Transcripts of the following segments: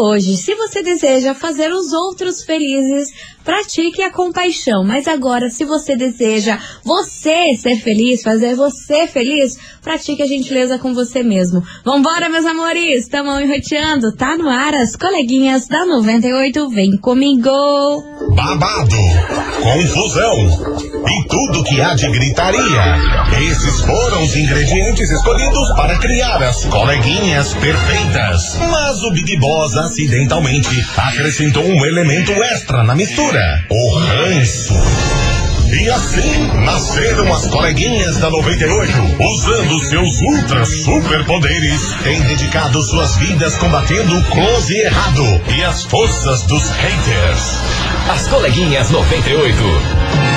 hoje. Se você deseja fazer os outros felizes, pratique a compaixão. Mas agora, se você deseja você ser feliz, fazer você feliz, pratique a gentileza com você mesmo. Vambora, meus amores! Estamos enroteando, tá no ar as coleguinhas da 98. Vem comigo! Babado, confusão e tudo que há de gritaria. Esses foram os ingredientes escolhidos para criar as coleguinhas perfeitas. Mas o Big Boss acidentalmente acrescentou um elemento extra na mistura: o ranço. E assim nasceram as coleguinhas da 98, usando seus ultra superpoderes, têm dedicado suas vidas combatendo o close e errado e as forças dos haters. As coleguinhas 98.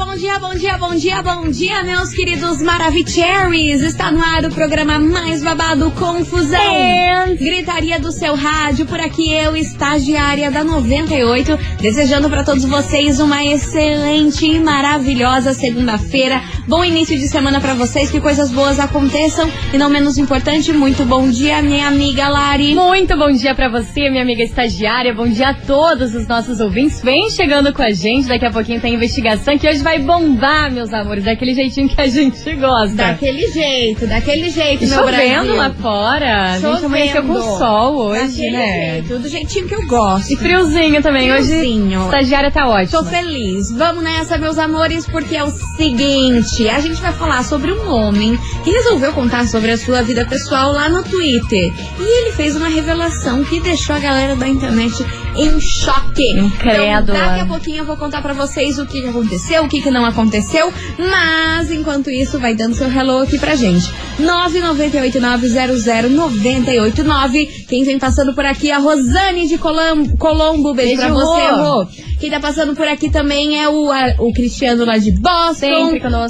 Bom dia, bom dia, bom dia, bom dia, meus queridos Maravicheries! Está no ar o programa mais babado Confusão. Gritaria do seu rádio, por aqui eu, estagiária da 98, desejando para todos vocês uma excelente e maravilhosa segunda-feira. Bom início de semana para vocês, que coisas boas aconteçam e não menos importante, muito bom dia, minha amiga Lari. Muito bom dia pra você, minha amiga estagiária. Bom dia a todos os nossos ouvintes. Vem chegando com a gente. Daqui a pouquinho tem investigação que hoje vai bombar, meus amores. Daquele jeitinho que a gente gosta. Daquele jeito, daquele jeito, E meu chovendo Brasil. lá fora. A gente amanheceu com Chovendo. sol hoje, Daquele né? jeito, do jeitinho que eu gosto. E friozinho também. Friozinho. Hoje, estagiária tá Tô ótima. feliz. Vamos nessa, meus amores, porque é o seguinte: a gente vai falar sobre um homem que resolveu contar sobre a sua vida pessoal lá no Twitter. E ele fez uma revelação que deixou a galera da internet em choque. Incrédula. Então, daqui a pouquinho eu vou contar pra vocês o que aconteceu, o que, que não aconteceu. Mas, enquanto isso, vai dando seu hello aqui pra gente. 998900989. Quem vem passando por aqui é a Rosane de Colombo. Colombo. Beijo, Beijo, pra você, Rô. Quem tá passando por aqui também é o, a- o Cristiano lá de Boston.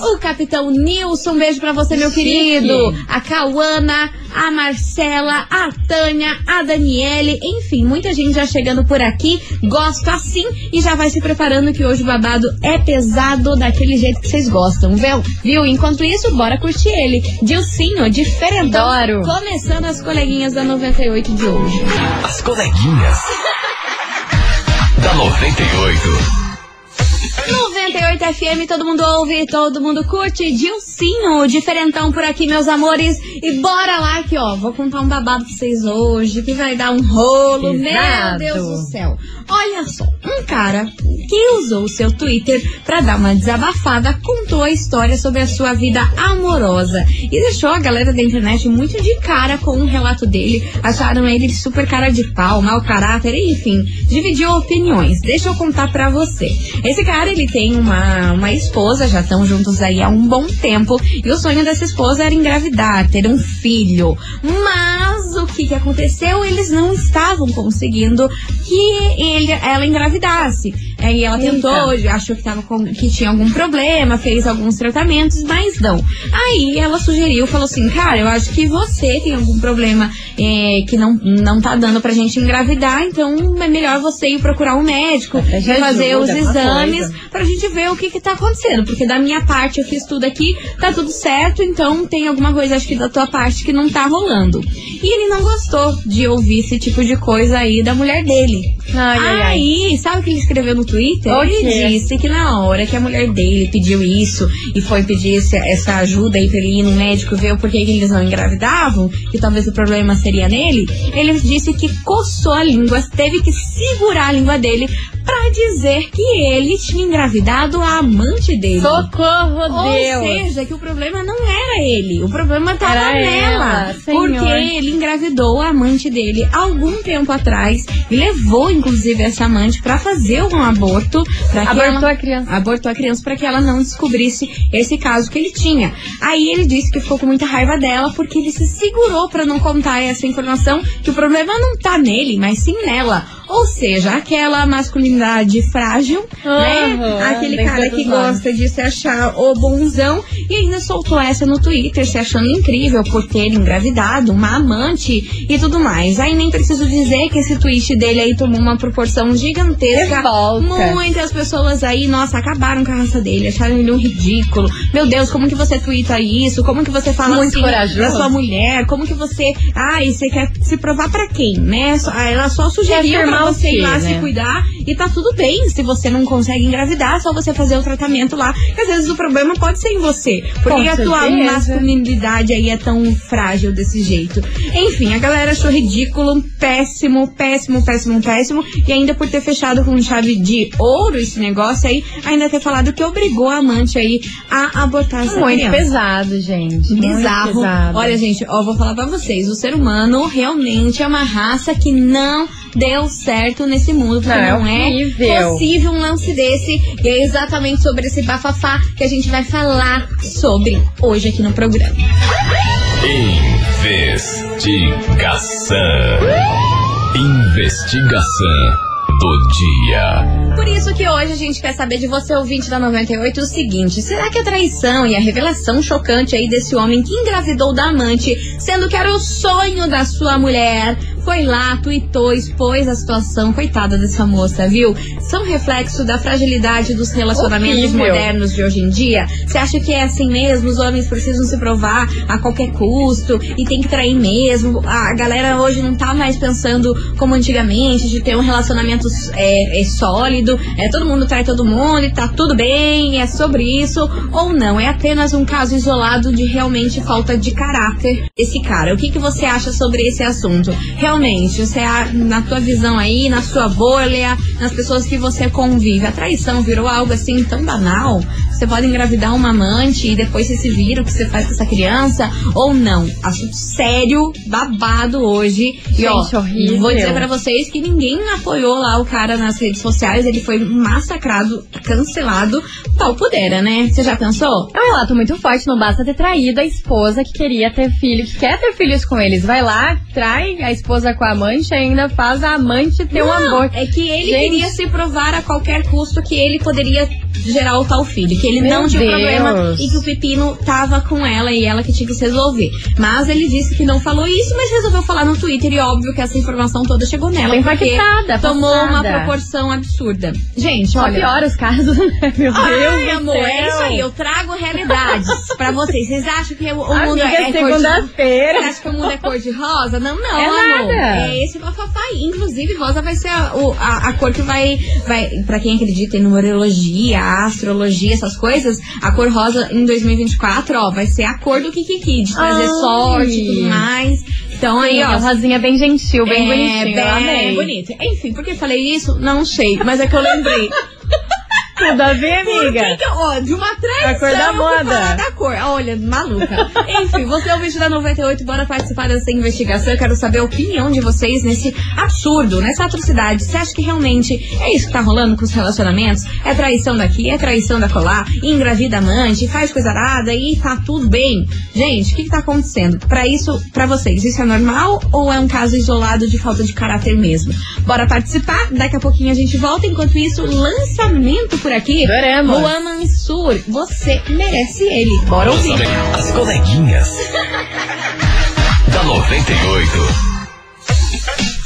O Capitão Nilson, beijo pra você, meu Chique. querido. A Cauana, a Marcela, a Tânia, a Daniele, enfim, muita gente já chegando por aqui. Gosto assim e já vai se preparando que hoje o babado é pesado daquele jeito que vocês gostam, viu? Viu? Enquanto isso, bora curtir ele. Dilcinho, diferentão. Adoro. Começando as coleguinhas da 98 de hoje. As coleguinhas. Da 98. 98 FM, todo mundo ouve, todo mundo curte. Dilcinho, diferentão por aqui, meus amores. E bora lá que, ó, vou contar um babado pra vocês hoje, que vai dar um rolo. Meu Exato. Deus do céu. Olha só, um cara que usou o seu Twitter pra dar uma desabafada contou a história sobre a sua vida amorosa e deixou a galera da internet muito de cara com o relato dele. Acharam ele super cara de pau, mau caráter, enfim, dividiu opiniões. Deixa eu contar pra você. Esse cara, ele tem uma, uma esposa, já estão juntos aí há um bom tempo, e o sonho dessa esposa era engravidar, ter um filho. Mas o que que aconteceu? Eles não estavam conseguindo que ele, ela engravidasse. Aí ela Eita. tentou, achou que, tava com, que tinha algum problema, fez alguns tratamentos, mas não. Aí ela sugeriu, falou assim, cara, eu acho que você tem algum problema é, que não, não tá dando pra gente engravidar, então é melhor você ir procurar um médico já fazer os alguma exames coisa. pra gente ver o que que tá acontecendo. Porque da minha parte eu fiz tudo aqui, tá tudo certo, então tem alguma coisa, acho que da tua parte que não tá rolando. E ele não gostou de ouvir esse tipo de coisa aí da mulher dele. Ai, ai, ai. Aí, sabe o que ele escreveu no Twitter? O quê? Ele disse que na hora que a mulher dele pediu isso e foi pedir esse- essa ajuda aí pra ele ir no médico ver o porquê que eles não engravidavam, que talvez o problema seria nele, ele disse que coçou a língua, teve que segurar a língua dele pra dizer que ele tinha engravidado a amante dele. Socorro, Ou Deus. seja, que o problema não era ele, o problema tava Era nela. ela, porque ele engravidou a amante dele algum tempo atrás e levou, inclusive, essa amante pra fazer um aborto. Abortou ela- a criança. Abortou a criança para que ela não descobrisse esse caso que ele tinha. Aí ele disse que ficou com muita raiva dela porque ele se segurou pra não contar essa informação, que o problema não tá nele, mas sim nela. Ou seja, aquela masculinidade frágil, né? Aham, Aquele cara que gosta de se achar o bonzão e ainda soltou essa no Twitter, se achando incrível por ter engravidado, uma amante e tudo mais. Aí nem preciso dizer que esse tweet dele aí tomou uma proporção gigantesca. Muitas pessoas aí, nossa, acabaram com a raça dele, acharam ele um ridículo. Meu Deus, como que você twitta isso? Como que você fala Muito assim corajoso. da sua mulher? Como que você. Ai, você quer se provar pra quem, né? Ela só sugeriu Quer o você ir lá né? se cuidar e tá tudo bem. Se você não consegue engravidar, é só você fazer o tratamento lá. Que às vezes o problema pode ser em você. Por Com que a tua masculinidade aí é tão frágil desse jeito? Enfim, a galera achou ridículo, péssimo, péssimo, péssimo, péssimo. E ainda por ter fechado com chave de ouro esse negócio aí, ainda ter falado que obrigou a amante aí a abortar essa Muito criança. pesado, gente. Muito Bizarro. pesado. Olha, gente, ó, vou falar pra vocês. O ser humano realmente é uma raça que não deu certo nesse mundo. Porque Não, não, é é horrível. possível um lance desse. E é exatamente sobre esse bafafá que a gente vai falar sobre hoje aqui no programa. Investigação. Investigação do dia. Por isso que hoje a gente quer saber de você, ouvinte da 98, o seguinte: será que a traição e a revelação chocante aí desse homem que engravidou da amante, sendo que era o sonho da sua mulher, foi lá, tuitou, expôs a situação, coitada dessa moça, viu? São reflexo da fragilidade dos relacionamentos Horrível. modernos de hoje em dia? Você acha que é assim mesmo? Os homens precisam se provar a qualquer custo e tem que trair mesmo? A galera hoje não tá mais pensando como antigamente, de ter um relacionamento é, é sólido, é todo mundo trai todo mundo e tá tudo bem, é sobre isso, ou não? É apenas um caso isolado de realmente falta de caráter desse cara. O que, que você acha sobre esse assunto? Realmente, você, a- na tua visão aí, na sua bolha, nas pessoas que você convive, a traição virou algo assim tão banal? Você pode engravidar uma amante e depois você se vira o que você faz com essa criança? Ou não? Assunto sério, babado hoje. e ó, Gente, horrível. vou dizer pra vocês que ninguém apoiou lá o cara nas redes sociais. Ele foi massacrado, cancelado. Tal pudera, né? Você já pensou? É um relato muito forte, não basta ter traído a esposa que queria ter filho, que quer ter filhos com eles. Vai lá, trai a esposa com a amante ainda faz a amante ter um Não, amor. É que ele Gente. queria se provar a qualquer custo que ele poderia gerar o tal filho. Que ele Meu não tinha Deus. problema e que o pepino tava com ela e ela que tinha que se resolver. Mas ele disse que não falou isso, mas resolveu falar no Twitter. E óbvio que essa informação toda chegou nela. Ela porque impactada, tomou passada. uma proporção absurda. Gente, olha. piora os casos, né? Meu Deus Ai, do amor, céu. é isso aí. Eu trago realidades pra vocês. Vocês acham que o, o mundo Amiga, é, é cor de... Você segunda-feira. acha que o mundo é cor de rosa? Não, não, É amor. nada. É esse bafafá aí. Inclusive, rosa vai ser a, a, a cor que vai, vai. Pra quem acredita em numerologia, astrologia, essas coisas, a cor rosa em 2024, ó, vai ser a cor do Kikiki, de trazer Ai. sorte e tudo mais. Então aí, Sim, ó. a rosinha bem gentil, bem é, bonitinho. eu bem amei. bonito. Enfim, por que eu falei isso? Não sei, mas é que eu lembrei. Tudo a ver, Por amiga? que ó, de uma traição A cor da moda. da cor. Olha, maluca. Enfim, você é o vídeo da 98, bora participar dessa investigação. Eu quero saber a opinião de vocês nesse absurdo, nessa atrocidade. Você acha que realmente é isso que tá rolando com os relacionamentos? É traição daqui, é traição da colar, engravida amante, faz coisa arada e tá tudo bem. Gente, o que, que tá acontecendo? Pra isso, pra vocês, isso é normal ou é um caso isolado de falta de caráter mesmo? Bora participar? Daqui a pouquinho a gente volta. Enquanto isso, lançamento por aqui. Adoramos. Luan Mansur, você merece ele. Bora ouvir. As coleguinhas. da 98.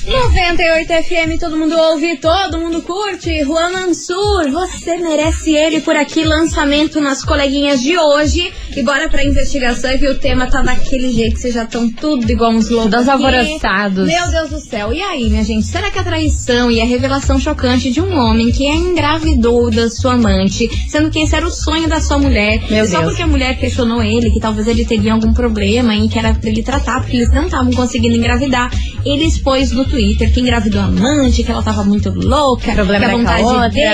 98 FM, todo mundo ouve, todo mundo curte. Juan Mansur, você merece ele por aqui. Lançamento nas coleguinhas de hoje. E bora pra investigação, que o tema tá daquele jeito, vocês já estão tudo igual uns loucos. Aqui. alvoroçados. Meu Deus do céu. E aí, minha gente, será que a traição e a revelação chocante de um homem que engravidou da sua amante, sendo que esse era o sonho da sua mulher, Meu e só Deus. porque a mulher questionou ele, que talvez ele teria algum problema em que era pra ele tratar, porque eles não estavam conseguindo engravidar, ele expôs no Twitter que engravidou a amante, que ela tava muito louca, que a vontade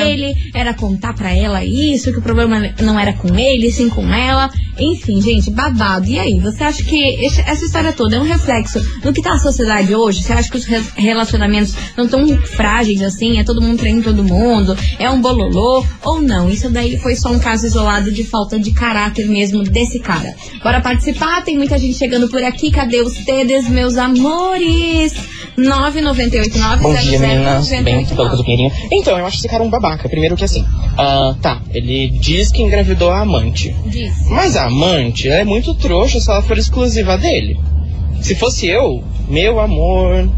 dele era contar pra ela isso, que o problema não era com ele, sim com ela. Enfim, gente, babado. E aí, você acha que essa história toda é um reflexo do que tá a sociedade hoje? Você acha que os re- relacionamentos não tão frágeis assim? É todo mundo traindo todo mundo? É um bololô? Ou não? Isso daí foi só um caso isolado de falta de caráter mesmo desse cara. Bora participar? Tem muita gente chegando por aqui. Cadê os tedes, meus amores? 998 Bom dia, meninas. Bem, pelo do Pinheirinho. Então, eu acho esse cara um babaca. Primeiro que assim, ah, tá, ele diz que engravidou a amante. Diz. Mas a amante é muito trouxa se ela for exclusiva dele. Se fosse eu, meu amor,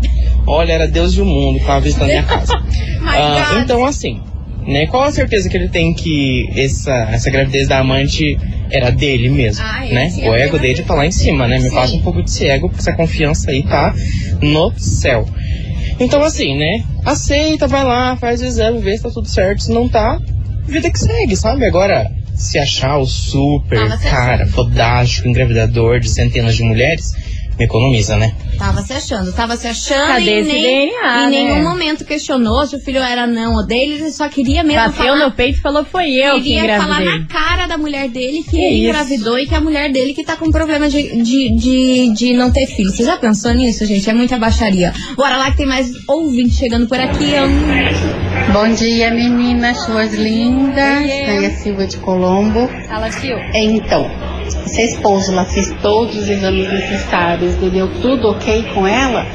olha, era Deus e o mundo que tava visitando minha casa. God. então, assim, né? Qual a certeza que ele tem que essa, essa gravidez da amante era dele mesmo, Ah, é, né? sim, o é ego dele tá lá em cima, né? Me Sim. passa um pouco desse ego, porque essa confiança aí tá no céu. Então, assim, né? Aceita, vai lá, faz o exame, vê se tá tudo certo. Se não tá, vida que segue, sabe? Agora, se achar o super Tava se cara, achando. fodástico, engravidador de centenas de mulheres, economiza, né? Tava se achando, tava se achando Cadê e esse nem, DNA, em nenhum né? momento questionou se o filho era não ou dele, ele só queria mesmo Bateu falar, no peito e falou: foi eu que queria falar engravidei. na cara da mulher dele que Que ele isso? engravidou e que a mulher dele que tá com problema de, de, de, de não ter filho. Você já pensou nisso, gente? É muita baixaria. Bora lá que tem mais ouvinte chegando por aqui. ó. Bom dia, meninas, suas lindas. Aí a Silva de Colombo. Fala, tio. Então, se a esposa ela fez todos os exames necessários e deu tudo ok com ela,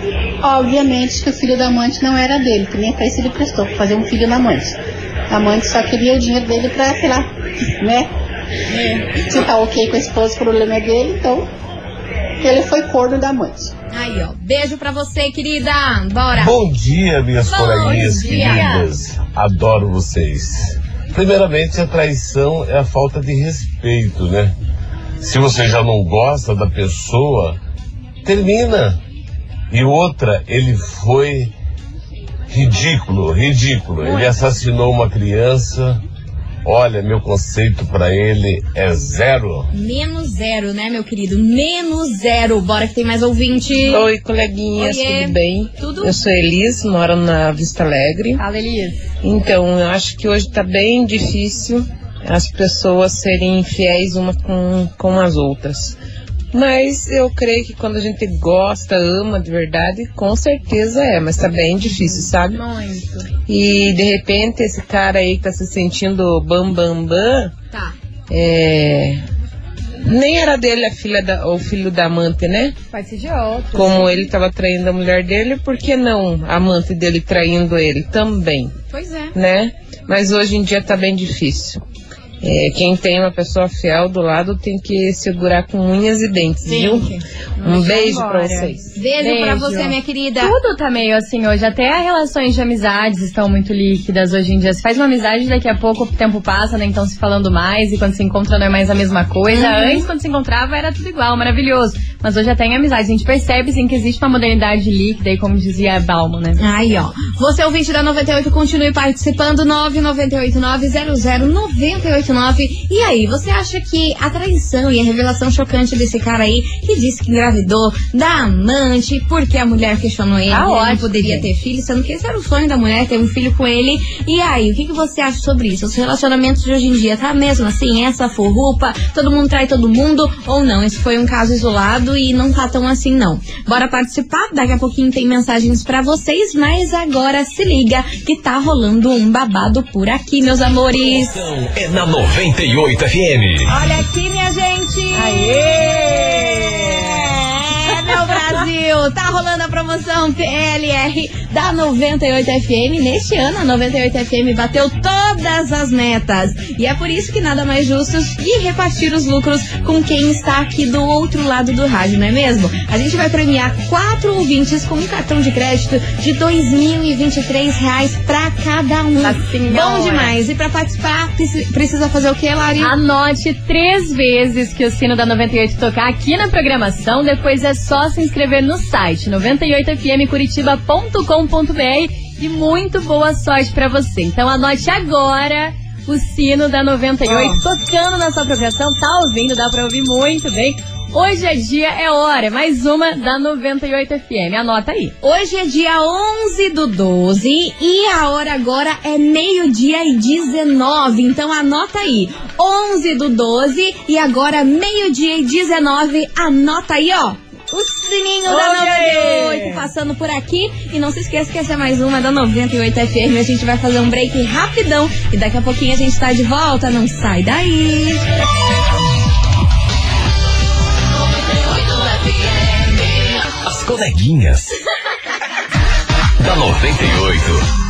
obviamente que o filho da amante não era dele, que nem pra isso ele prestou, pra fazer um filho na amante. A amante só queria o dinheiro dele pra, sei lá, né? Se tá ok com a esposa, o problema é dele, então ele foi corno da amante. Aí, ó. Beijo pra você, querida. Bora. Bom dia, minhas Bom coleguinhas dia. queridas. Adoro vocês. Primeiramente, a traição é a falta de respeito, né? Se você já não gosta da pessoa, termina. E outra, ele foi ridículo, ridículo. Ele assassinou uma criança. Olha, meu conceito pra ele é zero. Menos zero, né, meu querido? Menos zero. Bora que tem mais ouvinte. Oi, coleguinhas, Oiê. tudo bem? Tudo? Eu sou Elis, moro na Vista Alegre. Fala, Elias. Então, eu acho que hoje tá bem difícil as pessoas serem fiéis uma com, com as outras. Mas eu creio que quando a gente gosta, ama de verdade, com certeza é, mas tá bem difícil, sabe? Muito. E de repente esse cara aí que tá se sentindo bam bam bam, Tá. é... nem era dele a filha da, o filho da amante, né? Pode ser de outro. Como ele estava traindo a mulher dele, por que não a amante dele traindo ele também, Pois é. né? Mas hoje em dia tá bem difícil. É, quem tem uma pessoa fiel do lado tem que segurar com unhas e dentes, viu? Um beijo pra embora. vocês. Beijo, Beijo. pra você, minha querida. Tudo tá meio assim hoje. Até as relações de amizades estão muito líquidas hoje em dia. Você faz uma amizade, daqui a pouco o tempo passa, né? Então se falando mais e quando se encontra não é mais a mesma coisa. Uhum. Antes, quando se encontrava, era tudo igual, maravilhoso. Mas hoje até em amizade. A gente percebe sim que existe uma modernidade líquida e como dizia Balmo, né? Aí, ó. Você ouvinte da 98, continue participando. 998900989. E aí, você acha que a traição e a revelação chocante desse cara aí, que disse que engravidou da amante, porque a mulher questionou ele, Tá ele não poderia ter filho, sendo que esse era o sonho da mulher, ter um filho com ele. E aí, o que, que você acha sobre isso? Os relacionamentos de hoje em dia, tá mesmo assim, essa forrupa, todo mundo trai todo mundo, ou não? Esse foi um caso isolado e não tá tão assim, não. Bora participar? Daqui a pouquinho tem mensagens pra vocês, mas agora se liga que tá rolando um babado por aqui, meus amores. Então é na 98 FM. Olha aqui, minha gente! É, meu Brasil! Tá rolando a promoção PLR da 98 FM. Neste ano, a 98 FM bateu todas as metas. E é por isso que nada mais justo que repartir os lucros com quem está aqui do outro lado do rádio, não é mesmo? A gente vai premiar quatro ouvintes com um cartão de crédito de 2.023 reais pra cada um. Assim, Bom é? demais! E pra participar, preci- precisa fazer o quê, Lari? Anote três vezes que o sino da 98 tocar aqui na programação. Depois é só se inscrever no site 98fmcuritiba.com.br e muito boa sorte pra você. Então anote agora o sino da 98 tocando na sua programação. Tá ouvindo? Dá pra ouvir muito bem. Hoje é dia, é hora. Mais uma da 98 FM. Anota aí. Hoje é dia 11 do 12 e a hora agora é meio-dia e 19. Então anota aí. 11 do 12 e agora meio-dia e 19. Anota aí, ó. O sininho da Olha 98 passando por aqui. E não se esqueça que essa é mais uma da 98 FM. A gente vai fazer um break rapidão. E daqui a pouquinho a gente tá de volta. Não sai daí. As coleguinhas. da 98.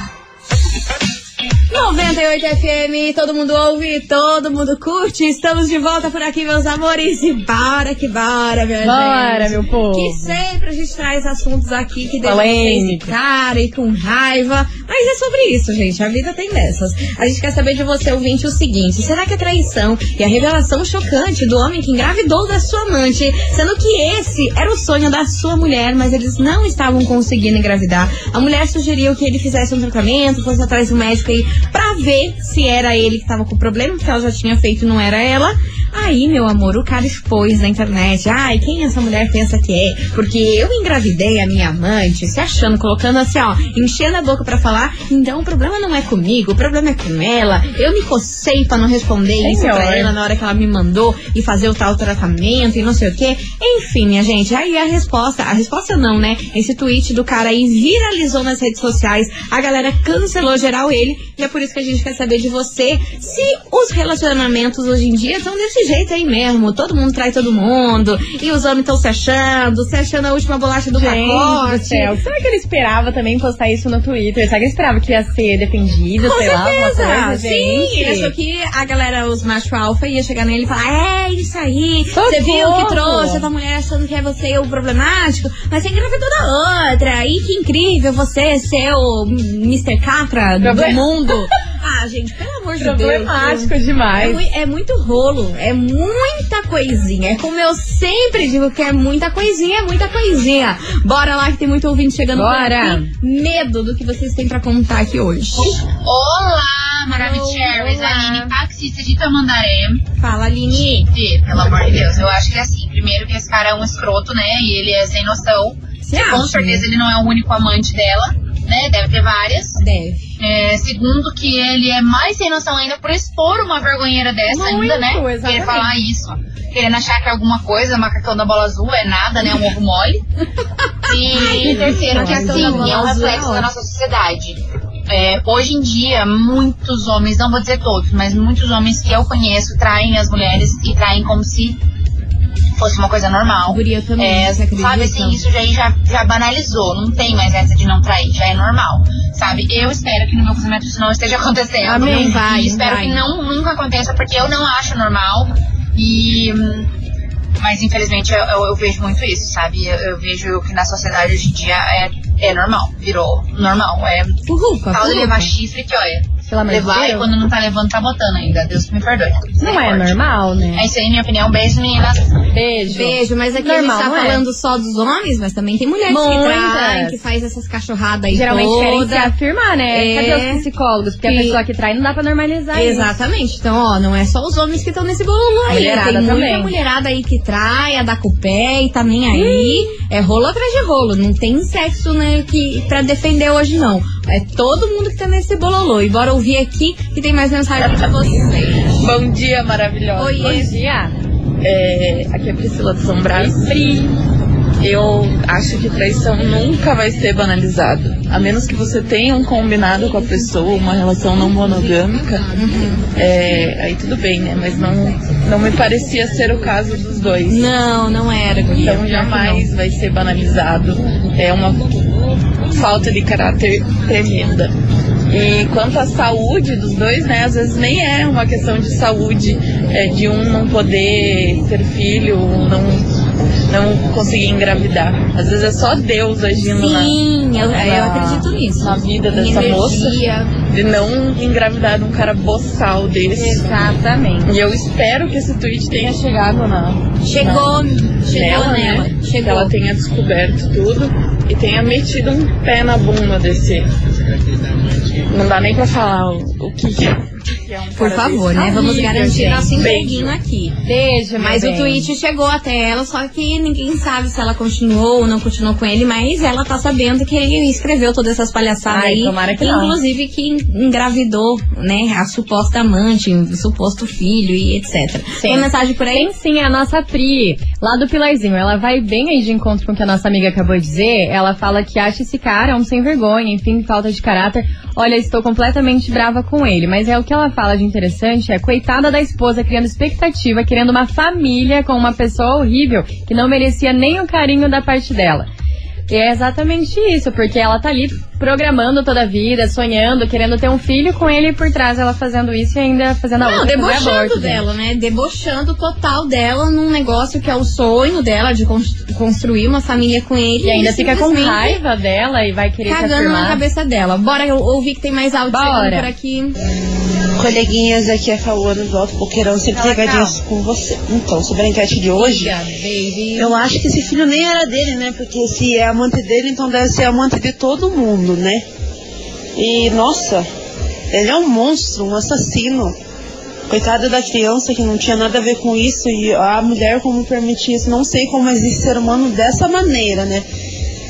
98 FM, todo mundo ouve, todo mundo curte. Estamos de volta por aqui, meus amores. E bora que bora, minha Bora, gente. meu povo. Que sempre a gente traz assuntos aqui que deixam vocês cara e com raiva. Mas é sobre isso, gente. A vida tem dessas. A gente quer saber de você, ouvinte, o seguinte: será que a traição e a revelação chocante do homem que engravidou da sua amante, sendo que esse era o sonho da sua mulher, mas eles não estavam conseguindo engravidar? A mulher sugeriu que ele fizesse um tratamento, fosse atrás do médico aí pra ver se era ele que tava com o problema, porque ela já tinha feito não era ela. Aí, meu amor, o cara expôs na internet. Ai, quem essa mulher pensa que é? Porque eu engravidei a minha amante, se achando, colocando assim, ó, enchendo a boca pra falar. Então o problema não é comigo, o problema é com ela. Eu me cocei pra não responder isso Senhor. pra ela na hora que ela me mandou e fazer o tal tratamento e não sei o quê. Enfim, minha gente, aí a resposta, a resposta não, né? Esse tweet do cara aí viralizou nas redes sociais, a galera cancelou geral ele, e é por isso que a gente quer saber de você se os relacionamentos hoje em dia estão desse jeito aí mesmo. Todo mundo trai todo mundo, e os homens estão se achando, se achando a última bolacha do Gente do pacote. céu, será que ele esperava também postar isso no Twitter? Será que ele esperava que ia ser defendido, Com sei lá, certeza. coisa? Sim, gente? ele achou que a galera, os macho alfa, ia chegar nele e falar: É, isso aí. Você viu que trouxe a tua mulher achando que é você o problemático, mas você engravidou da outra. E que incrível você ser o Mr. Catra do mundo. ah, gente, pelo amor de Deus. Problemático É, demais. mui- é muito rolo, é muita coisinha. É como eu sempre digo que é muita coisinha, é muita coisinha. Bora lá que tem muito ouvinte chegando Bora. Medo do que vocês têm pra contar aqui hoje. Olá, Maravicheries, Olá. Aline, taxista de Tamandaré. Fala, Aline. Gente, pelo amor de Deus, eu acho que é assim, primeiro que esse cara é um escroto, né, e ele é sem noção. Você Com acha? certeza ele não é o único amante dela, né, deve ter várias. Deve. É, segundo que ele é mais sem noção ainda por expor uma vergonheira dessa Muito, ainda, né, exatamente. querer falar isso. Querendo achar que é alguma coisa, macacão da bola azul, é nada, né, um ovo mole. E terceiro que assim, é um é reflexo da nossa sociedade. É, hoje em dia, muitos homens, não vou dizer todos, mas muitos homens que eu conheço traem as mulheres e traem como se fosse uma coisa normal. Guria também, É, sabe assim, isso já, já, já banalizou, não tem mais essa de não trair, já é normal. Sabe, eu espero que no meu casamento isso não esteja acontecendo. Amém, E vai, espero vai. que não nunca aconteça, porque eu não acho normal. E. Mas infelizmente eu, eu- eu vejo muito isso, sabe? Eu, eu vejo que na sociedade hoje em dia é, é normal, virou normal. É Furruca, tal de furruca. levar chifre que, olha, Pelo amor de levar e quando não tá levando, tá botando ainda. Deus que me perdoe. Não é normal, né? É isso aí, minha opinião. Beijo, meninas. Beijo. Beijo, mas aqui Normal, a gente tá não é? falando só dos homens, mas também tem mulheres que Muitas. traem, que faz essas cachorradas aí Geralmente querem se toda. afirmar, né? É. Cadê os psicólogos? Porque Que- a pessoa que trai não dá pra normalizar isso. Exatamente. Então, ó, não é só os homens que estão nesse bolo aí. Mulherada tem muita também. mulherada aí que trai, a dá com o pé e tá nem aí. É rolo atrás de rolo. Não tem sexo, né, que, pra defender hoje, não. É todo mundo que tá nesse bololô. E bora ouvir aqui que tem mais mensagem pra vocês. Bom dia, maravilhosa. Oi, Bom dia. É, aqui é Priscila de São Brás. Eu acho que traição nunca vai ser banalizado. A menos que você tenha um combinado com a pessoa, uma relação não monogâmica. É, aí tudo bem, né? Mas não, não me parecia ser o caso dos dois. Não, não era. Então jamais vai ser banalizado. É uma falta de caráter tremenda. E quanto à saúde dos dois, né? Às vezes nem é uma questão de saúde, é de um não poder ter filho, um não, não conseguir engravidar. Às vezes é só Deus agindo na, Sim, eu, eu na- acredito nisso. na vida dessa moça. energia. De não engravidar de um cara boçal desse. Exatamente. E eu espero que esse tweet tenha chegado na, Chegou, chegou nela, né? Que Chegou. ela tenha descoberto tudo e tenha metido um pé na bunda desse. Não dá nem pra falar o, o que, que é um Por favor, desse. né? Vamos Amiga, garantir gente. nosso empreguinho aqui. Beijo, Mas o bem. tweet chegou até ela, só que ninguém sabe se ela continuou ou não continuou com ele, mas ela tá sabendo que ele escreveu todas essas palhaçadas Ai, aí. tomara que não. inclusive que engravidou, né, a suposta amante, o suposto filho e etc. Tem mensagem por aí? Tem sim, a nossa Pri, lá do Pilarzinho. Ela vai bem aí de encontro com o que a nossa amiga acabou de dizer. Ela fala que acha esse cara um sem vergonha, enfim, falta de caráter. Olha, estou completamente brava com ele. Mas é o que ela fala de interessante, é coitada da esposa criando expectativa, querendo uma família com uma pessoa horrível que não merecia nem o carinho da parte dela. E é exatamente isso, porque ela tá ali programando toda a vida, sonhando, querendo ter um filho com ele e por trás ela fazendo isso e ainda fazendo a Não, debochando aborto, dela, né? Debochando total dela num negócio que é o sonho dela de cons- construir uma família com ele. E ainda fica com raiva dela e vai querer Cagando na cabeça dela. Bora eu ouvir que tem mais áudio por aqui. Coleguinhas, aqui é a Cauana do Alto Boqueirão, sempre Fala, pegadinhas com você. Então, sobre a enquete de hoje, baby. eu acho que esse filho nem era dele, né? Porque se é amante dele, então deve ser amante de todo mundo, né? E, nossa, ele é um monstro, um assassino. Coitada da criança que não tinha nada a ver com isso e a mulher como permitia isso. Não sei como existe ser humano dessa maneira, né?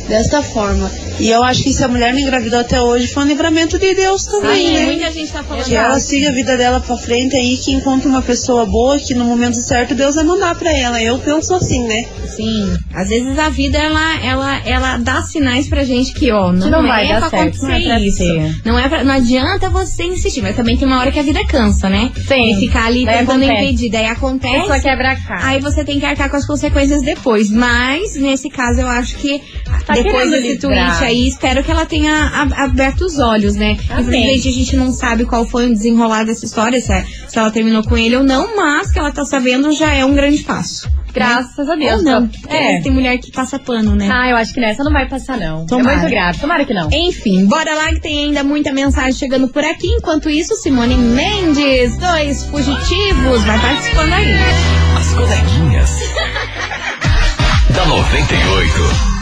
Desta forma. E eu acho que se a mulher não engravidou até hoje foi um livramento de Deus também, Sim, né? muita gente tá falando Que ela isso. siga a vida dela pra frente aí, que encontre uma pessoa boa, que no momento certo Deus vai mandar pra ela. Eu penso assim, né? Sim, às vezes a vida ela, ela, ela dá sinais pra gente que, ó, não, Que não é vai dar pra certo, acontecer não é pra isso. Não, é pra- não adianta você insistir, mas também tem uma hora que a vida cansa, né? Sim. E ficar ali Daí tentando acontece. impedir, daí acontece. Pessoa quebra a cara. Aí você tem que arcar com as consequências depois. Mas, nesse caso, eu acho que Tá depois desse livrar. tweet aí, espero que ela tenha aberto os olhos, né? Amém. Infelizmente, a gente não sabe qual foi o desenrolar dessa história, se, é- se ela terminou com ele ou não, mas que ela tá sabendo já é um grande passo. Graças a Deus. Ou não, vezes tem mulher que passa pano, né? Ah, eu acho que nessa não vai passar, não. Tomara. É muito grave. Tomara que não. Enfim, bora lá que tem ainda muita mensagem chegando por aqui. Enquanto isso, Simone Mendes, dois fugitivos, vai participando aí. As coleguinhas. da 98.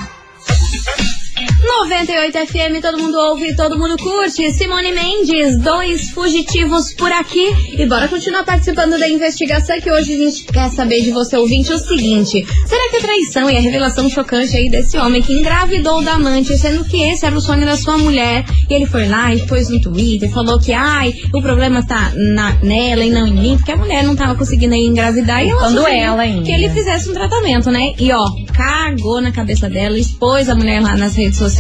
98 FM, todo mundo ouve, todo mundo curte. Simone Mendes, dois fugitivos por aqui. E bora continuar participando da investigação que hoje a gente quer saber de você, ouvinte, o seguinte. Será que a traição e a revelação chocante aí desse homem que engravidou da amante, sendo que esse era o sonho da sua mulher, e ele foi lá e pôs no Twitter, falou que, ai, o problema tá na, nela e não em mim, porque a mulher não tava conseguindo aí engravidar e ela Quando ela ainda. que ele fizesse um tratamento, né? E ó, cagou na cabeça dela, expôs a mulher lá nas redes sociais.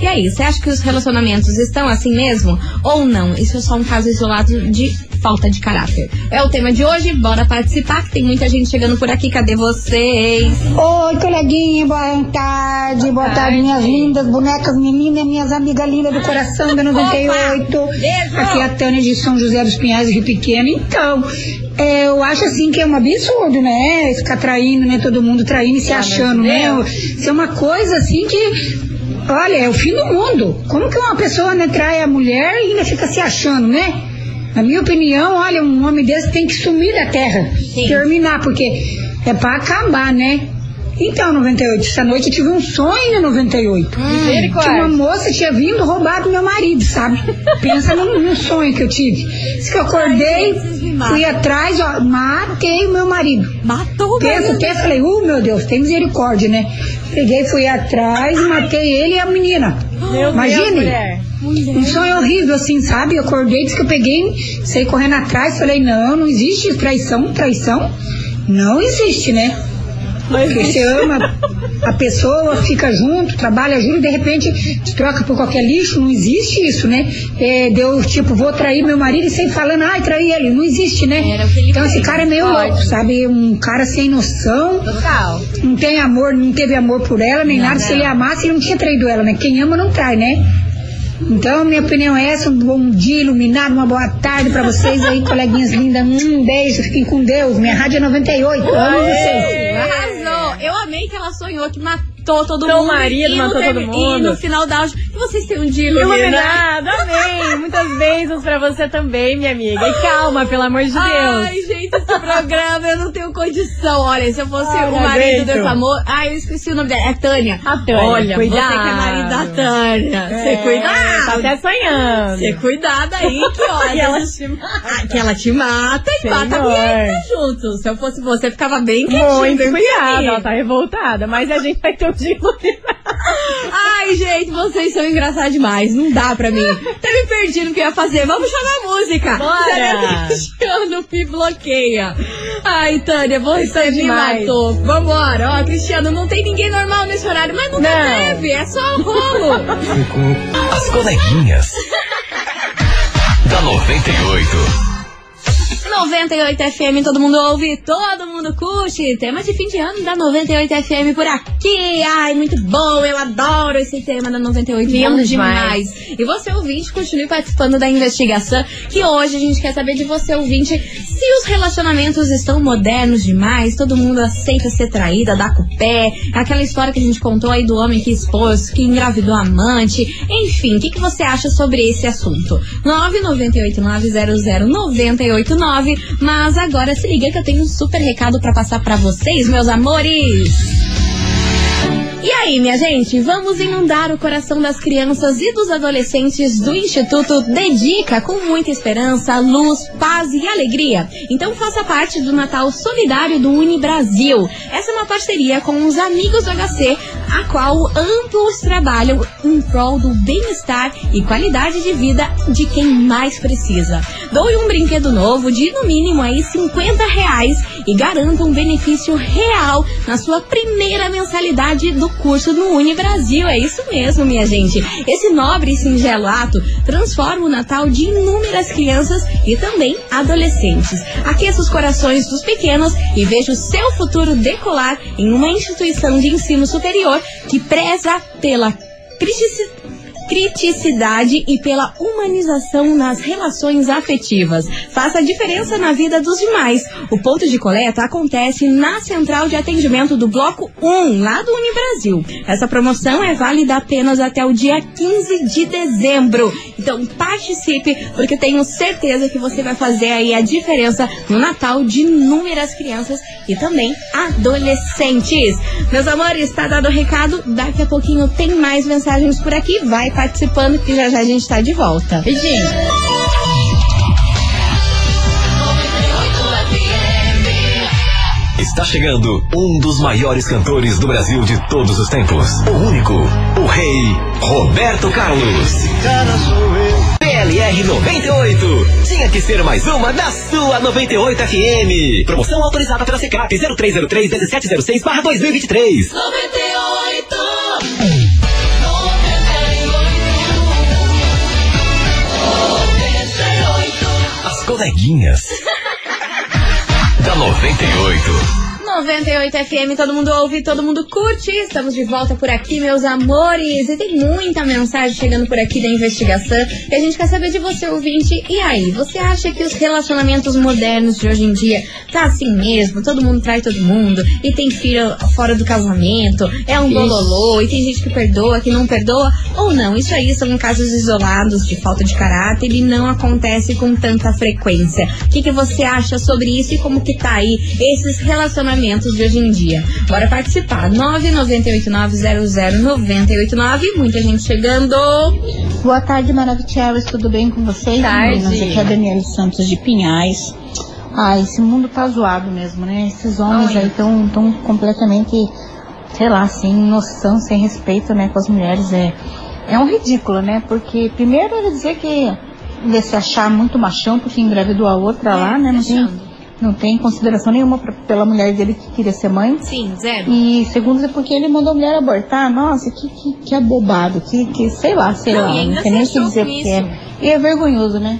E aí, você acha que os relacionamentos estão assim mesmo? Ou não? Isso é só um caso isolado de falta de caráter. É o tema de hoje, bora participar, que tem muita gente chegando por aqui. Cadê vocês? Oi, coleguinha, boa tarde, boa tarde, minhas lindas bonecas meninas, minhas amigas lindas do coração da 98. Beijo! Aqui é a Tânia de São José dos Pinhais, Rio Pequeno. Então, é, eu acho assim que é um absurdo, né? Ficar traindo, né? Todo mundo traindo e se achando, né? Isso é uma coisa assim que. Olha, é o fim do mundo. Como que uma pessoa né, trai a mulher e ainda fica se achando, né? Na minha opinião, olha, um homem desse tem que sumir da terra. Terminar, porque é pra acabar, né? Então, 98, essa noite eu tive um sonho no 98. que uma moça tinha vindo roubar do meu marido, sabe? Pensa num, num sonho que eu tive. Diz que eu acordei, fui atrás, ó, matei o meu marido. Matou o Pensa, marido? até falei, uh, meu Deus, tem misericórdia, né? Peguei, fui atrás, matei ele e a menina. Meu Imagine. Deus, mulher. Um sonho horrível, assim, sabe? Eu acordei, disse que eu peguei, saí correndo atrás, falei, não, não existe traição, traição. Não existe, né? Porque você ama a pessoa, fica junto, trabalha junto, de repente te troca por qualquer lixo, não existe isso, né? É, deu tipo, vou trair meu marido e sem falando, ai, traí ele, não existe, né? Então esse cara é meio louco, sabe? Um cara sem noção, Total. não tem amor, não teve amor por ela, nem Não, nada. Se não. ele amasse, ele não tinha traído ela, né? Quem ama não trai, né? Então, minha opinião é essa. Um bom dia iluminado, uma boa tarde pra vocês aí, coleguinhas lindas. Um beijo, fiquem com Deus. Minha rádio é 98. Amo vocês. Arrasou! Eu amei que ela sonhou que matou todo Seu mundo. marido e no matou todo mundo. E no final da áudio, e vocês têm um dia iluminado. Amém. Muitas bênçãos pra você também, minha amiga. E calma, pelo amor de Deus. Ai, gente, esse programa eu não tenho condição. Olha, se eu fosse Ai, o marido aguento. desse amor. Ai, eu esqueci o nome dela. É Tânia. A Tânia, Olha, cuidado. você que é marido da Tânia. Você É, cuidado. Tá até sonhando. Você cuidado aí, que olha. E ela te mata. Ah, que ela te mata e mata a mulher junto. Se eu fosse você, ficava bem quietinho. Muito cuidado, ela tá revoltada, mas a gente vai ter iluminado. Ai, gente, vocês são engraçados demais. Não dá pra mim. Até me perdi no que eu ia fazer. Vamos chamar a música. Bora. Cristiano me bloqueia? Ai, Tânia, você me demais. matou. Vambora. Ó, Cristiano, não tem ninguém normal nesse horário, mas não, Não. deve. É só rolo. As coleguinhas. da 98. 98 FM, todo mundo ouve, todo mundo curte. Tema de fim de ano da 98 FM por aqui. Ai, muito bom, eu adoro esse tema da 98. Lindo bom demais. E você, ouvinte, continue participando da investigação, que hoje a gente quer saber de você, ouvinte, se os relacionamentos estão modernos demais, todo mundo aceita ser traída, dá com o pé, aquela história que a gente contou aí do homem que expôs, que engravidou a amante, enfim, o que, que você acha sobre esse assunto? 998900989, mas agora se liga que eu tenho um super recado pra passar pra vocês, meus amores! E aí, minha gente, vamos inundar o coração das crianças e dos adolescentes do Instituto Dedica com muita esperança, luz, paz e alegria. Então faça parte do Natal Solidário do Uni Brasil. Essa é uma parceria com os amigos do HC, a qual ambos trabalham em prol do bem-estar e qualidade de vida de quem mais precisa. Doe um brinquedo novo de no mínimo aí 50 reais e garanta um benefício real na sua primeira mensalidade do curso no Uni Brasil. É isso mesmo, minha gente. Esse nobre e singelo ato transforma o Natal de inúmeras crianças e também adolescentes. Aqueça os corações dos pequenos e veja o seu futuro decolar em uma instituição de ensino superior que preza pela criticidade criticidade e pela humanização nas relações afetivas. Faça a diferença na vida dos demais. O ponto de coleta acontece na central de atendimento do Bloco 1, lá do Unibrasil. Essa promoção é válida apenas até o dia 15 de dezembro. Então participe, porque tenho certeza que você vai fazer aí a diferença no Natal de inúmeras crianças e também adolescentes. Meus amores, está dado o recado. Daqui a pouquinho tem mais mensagens por aqui. Vai participando que já já a gente tá de volta. Beijinho. Está chegando um dos maiores cantores do Brasil de todos os tempos. O único, o rei Roberto Carlos. PLR 98. Tinha que ser mais uma da sua 98 FM. Promoção autorizada pela Secap 0303 1706 2023. 98. Coleguinhas. da 98. 98 FM, todo mundo ouve, todo mundo curte. Estamos de volta por aqui, meus amores. E tem muita mensagem chegando por aqui da investigação que a gente quer saber de você, ouvinte. E aí, você acha que os relacionamentos modernos de hoje em dia tá assim mesmo? Todo mundo trai todo mundo e tem filho fora do casamento, é um bololô e tem gente que perdoa, que não perdoa ou não? Isso aí são casos isolados de falta de caráter e não acontece com tanta frequência. O que, que você acha sobre isso e como que tá aí esses relacionamentos de hoje em dia? Bora participar. 998900989. Muita gente chegando. Boa tarde, Maravicheros. Tudo bem com vocês? Tarde. meninas? Aqui é a Daniela Santos de Pinhais. Ah, esse mundo tá zoado mesmo, né? Esses homens Olha. aí estão tão completamente, sei lá, sem noção, sem respeito, né, com as mulheres. É, é um ridículo, né? Porque primeiro ele dizer que ele se achar muito machão porque engravidou a outra lá, né? Não tem, não tem consideração nenhuma pra- pela mulher dele que queria ser mãe. Sim, zero. E segundo é porque ele mandou a mulher abortar. Nossa, que, que, que abobado, que, que sei lá, sei Não, lá. Não sei nem o que dizer porque é. E é vergonhoso, né?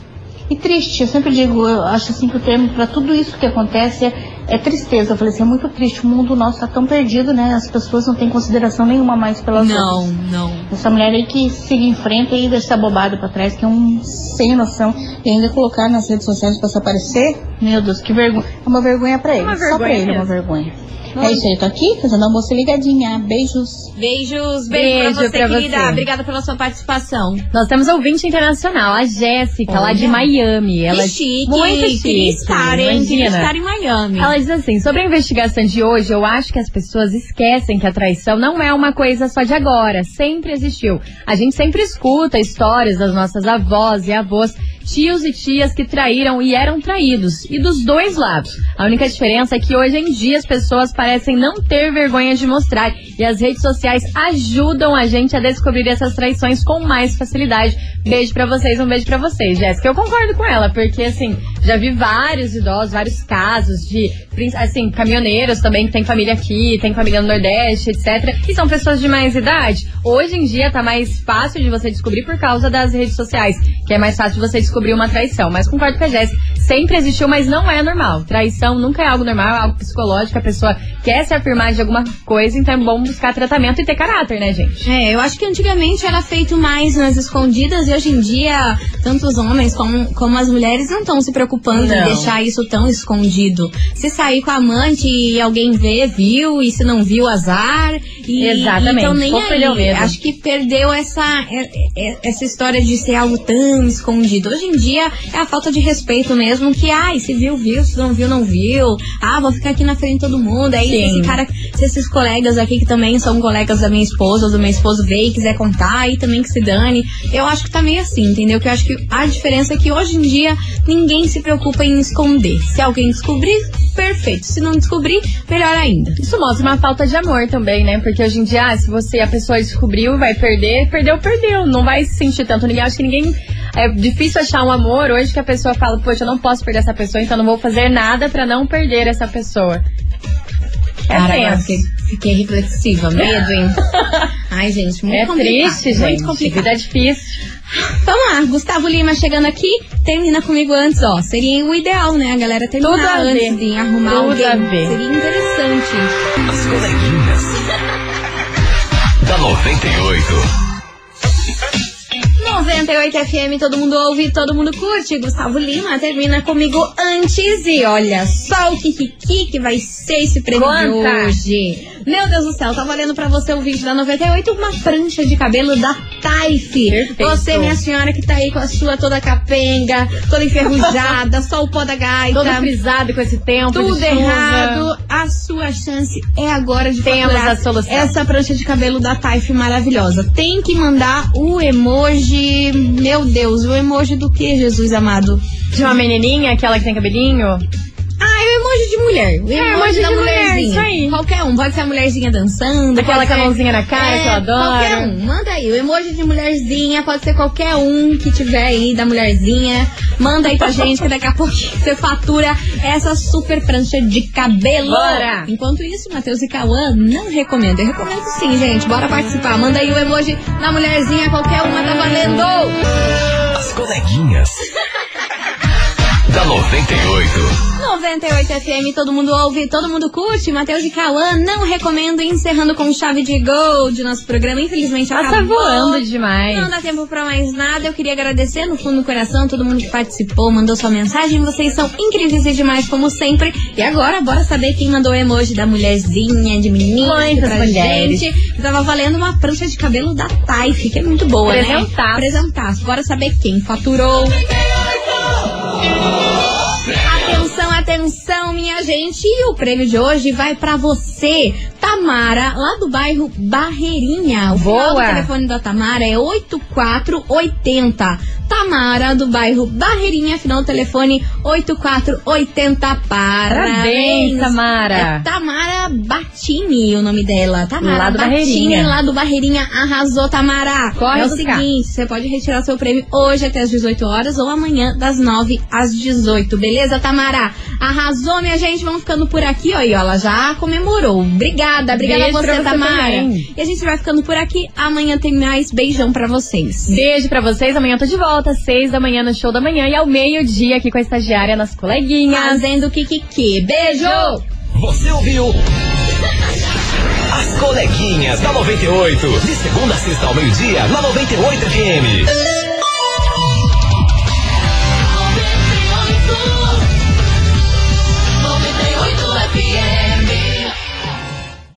E triste, eu sempre digo, eu acho assim que o termo para tudo isso que acontece é, é tristeza. Eu falei assim, é muito triste, o mundo nosso tá tão perdido, né? As pessoas não têm consideração nenhuma mais pelas Não, outras. não. Essa mulher aí que siga em frente e deixa bobada pra trás, que é um sem noção. E ainda colocar nas redes sociais pra se aparecer, meu Deus, que vergonha. É uma vergonha pra ele. uma Só pra vergonha ele é uma mesmo. Vergonha. É isso aí, tô aqui fazendo a moça ligadinha. Beijos. Beijos, beijo, Beijo pra você, pra querida. você. Obrigada pela sua participação. Nós temos ouvinte internacional, a Jéssica, lá de. Miami. Ela que chique. muito chique. Queria estar, hein? Queria imagina. estar em Miami. Ela diz assim: sobre a investigação de hoje, eu acho que as pessoas esquecem que a traição não é uma coisa só de agora, sempre existiu. A gente sempre escuta histórias das nossas avós e avós, tios e tias que traíram e eram traídos, e dos dois lados. A única diferença é que hoje em dia as pessoas parecem não ter vergonha de mostrar, e as redes sociais ajudam a gente a descobrir essas traições com mais facilidade. Beijo pra vocês, um beijo pra vocês, Jéssica. Eu concordo com ela, porque assim, já vi vários idosos, vários casos de, assim, caminhoneiros também que tem família aqui, tem família no Nordeste, etc. E são pessoas de mais idade. Hoje em dia tá mais fácil de você descobrir por causa das redes sociais, que é mais fácil de você descobrir uma traição. Mas concordo com a Jéssica, sempre existiu, mas não é normal. Traição nunca é algo normal, é algo psicológico. A pessoa quer se afirmar de alguma coisa, então é bom buscar tratamento e ter caráter, né, gente? É, eu acho que antigamente era feito mais nas escondidas e hoje em dia, tanto os homens como, como as mulheres não estão se preocupando em Não. deixar isso tão escondido. Se sair com a amante e alguém vê, viu, e se não viu, azar. E, Exatamente, Então nem aí. mesmo. Acho que perdeu essa, é- é- essa história de ser algo tão escondido. Hoje em dia é a falta de respeito mesmo, que, ai, se viu, viu, se não viu, não viu. Ah, vou ficar aqui na frente de todo mundo. Aí Sim. esse cara, se esses colegas aqui que também são colegas da minha esposa ou do meu esposo vê e quiser contar, aí também que se dane. Eu acho que tá meio assim, entendeu? Que eu acho que a diferença é que hoje em dia ninguém se preocupa em esconder. Se alguém descobrir, perfeito. Se não descobrir, melhor ainda. Isso mostra uma falta de amor também, né? Porque hoje em dia, ah, se você, a pessoa descobriu, vai perder, perdeu, perdeu. Não vai se sentir tanto. Ninguém, acho que ninguém. É difícil achar um amor hoje que a pessoa fala, poxa, eu não posso perder essa pessoa, então não vou fazer nada pra não perder essa pessoa. É Cara, tenso. fiquei, fiquei reflexiva, medo, hein? Ai, gente, muito É complicado. triste, muito gente. complicado. Vida é difícil. Vamos lá, Gustavo Lima chegando aqui, termina comigo antes, ó. Seria o ideal, né? A galera terminar Tudo a antes ver. de arrumar Tudo alguém. a ver. Seria interessante. As coleguinhas. da 98. 98 FM, todo mundo ouve, todo mundo curte. Gustavo Lima termina comigo antes e olha só o Kikiki que vai ser esse prêmio Conta. hoje. Meu Deus do céu, tá valendo pra você o vídeo da 98, uma prancha de cabelo da Taif. Perfeito. Você, minha senhora, que tá aí com a sua toda capenga, toda enferrujada, só o pó da gaita. Todo frisado com esse tempo. Tudo errado. A sua chance é agora de Temos a solução. essa prancha de cabelo da Taif maravilhosa. Tem que mandar o emoji. Meu Deus, o emoji do que, Jesus amado? De uma menininha, aquela que tem cabelinho. O emoji de mulher. O É, emoji, emoji da de mulher, mulherzinha. isso aí. Qualquer um. Pode ser a mulherzinha dançando. Aquela com a mãozinha na cara, É, que eu adoro. Qualquer um. Manda aí. O emoji de mulherzinha. Pode ser qualquer um que tiver aí da mulherzinha. Manda aí pra gente que daqui a pouquinho você fatura essa super prancha de cabelo. Bora! Enquanto isso, Matheus e Cauã não recomendo. Eu recomendo sim, gente. Bora participar. Manda aí o emoji da mulherzinha. Qualquer uma tá valendo. As coleguinhas. da 98. 98 FM, todo mundo ouve, todo mundo curte. Matheus e Cauã, não recomendo. Encerrando com chave de gold nosso programa. Infelizmente Passa acabou. voando demais. Não dá tempo pra mais nada. Eu queria agradecer no fundo do coração todo mundo que participou, mandou sua mensagem. Vocês são incríveis e demais, como sempre. E agora, bora saber quem mandou o emoji da mulherzinha, de menina Muitas pra mulheres. gente. Tava valendo uma prancha de cabelo da Taif, que é muito boa, Presentaço. né? Presentaço. Bora saber quem faturou. Atenção, atenção, minha gente. E o prêmio de hoje vai pra você, Tamara, lá do bairro Barreirinha. O final do Boa. telefone da Tamara é 8480. Tamara, do bairro Barreirinha, final do telefone 8480. Parabéns, Parabéns, Tamara. É Tamara Batini, o nome dela. Tamara Lá do Batini, Barreirinha. lá do Barreirinha. Arrasou, Tamara. Corre é o seguinte, você pode retirar seu prêmio hoje até as 18 horas ou amanhã das 9 às 18. Beleza, Tamara? Arrasou, minha gente. Vamos ficando por aqui, ó. Ó, ela já comemorou. Obrigada, obrigada Beijo a você, você Tamara. também. E a gente vai ficando por aqui. Amanhã tem mais. Beijão pra vocês. Beijo pra vocês. Amanhã eu tô de volta, às seis da manhã no show da manhã e ao meio-dia aqui com a estagiária nas coleguinhas. Fazendo kikiki. Beijo! Você ouviu? As coleguinhas da 98. De segunda a sexta ao meio-dia, na 98 FM.